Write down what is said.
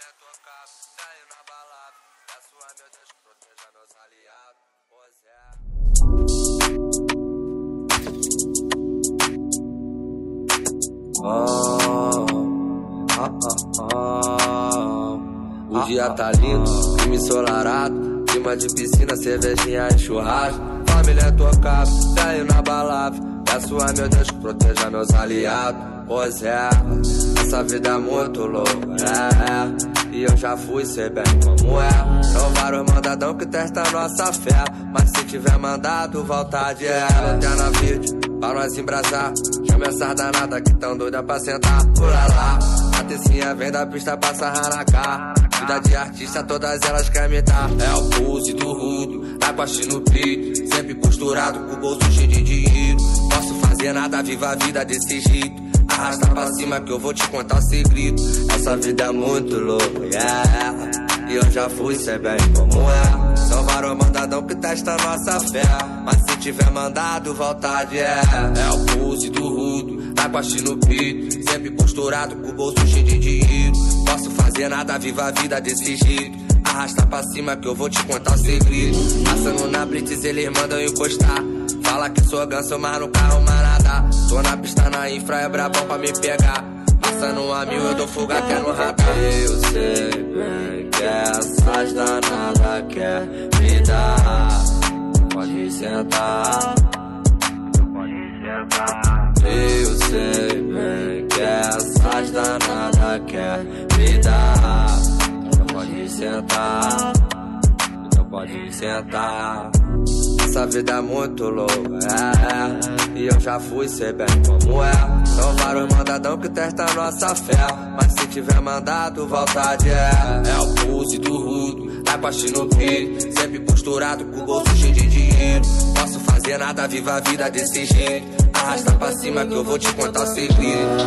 é tocado, saiu na balada. Peço a meu Deus que proteja meus aliados. Pois é. Ah, ah, ah. O dia tá lindo, clima ensolarado, clima de piscina, cervejinha e churrasco. Família é tocada, saiu na balada. Peço a meu Deus que proteja meus aliados. Pois é, essa vida é muito louca, é, E eu já fui, sei bem como é. São vários mandadão que testa nossa fé. Mas se tiver mandado, volta de é. Lanterna vídeo, pra nós embrasar. Chama essa danada que tão doida pra sentar. Pula lá, a tecinha vem da pista pra sarrar na cara. Vida de artista, todas elas querem me dar. É o pulse do rudo, tá a no peito. Sempre posturado, com o bolso cheio de dinheiro. Posso fazer nada, viva a vida desse jeito. Arrasta pra cima que eu vou te contar o segredo. Essa vida é muito louca, yeah. E eu já fui, cê bem como é. São vários mandadão que testa nossa fé. Mas se tiver mandado, vontade é. É o pulse do rudo, a no peito. Sempre posturado, com o bolso cheio de dinheiro. Posso fazer nada, viva a vida desse jeito. Arrasta pra cima que eu vou te contar o segredo. Passando na blitz, eles mandam encostar. Fala que sou ganso, mas no carro nada. Tô na pista na infra, é brabão pra me pegar. Passando a mil, eu dou fuga que é no radar. Eu sei bem que essas danadas quer me dar. Pode sentar. Pode sentar. Me dar. Pode sentar. Então pode sentar. Essa vida é muito louca, é, é. E eu já fui, sei bem como é. São vários mandadão que testa nossa fé. Mas se tiver mandado, vontade é. É o pulse do rudo, tá com a no peito. Sempre posturado, com o bolso cheio de dinheiro. Posso fazer nada, viva a vida desse jeito. Arrasta pra cima que eu vou te contar o segredo.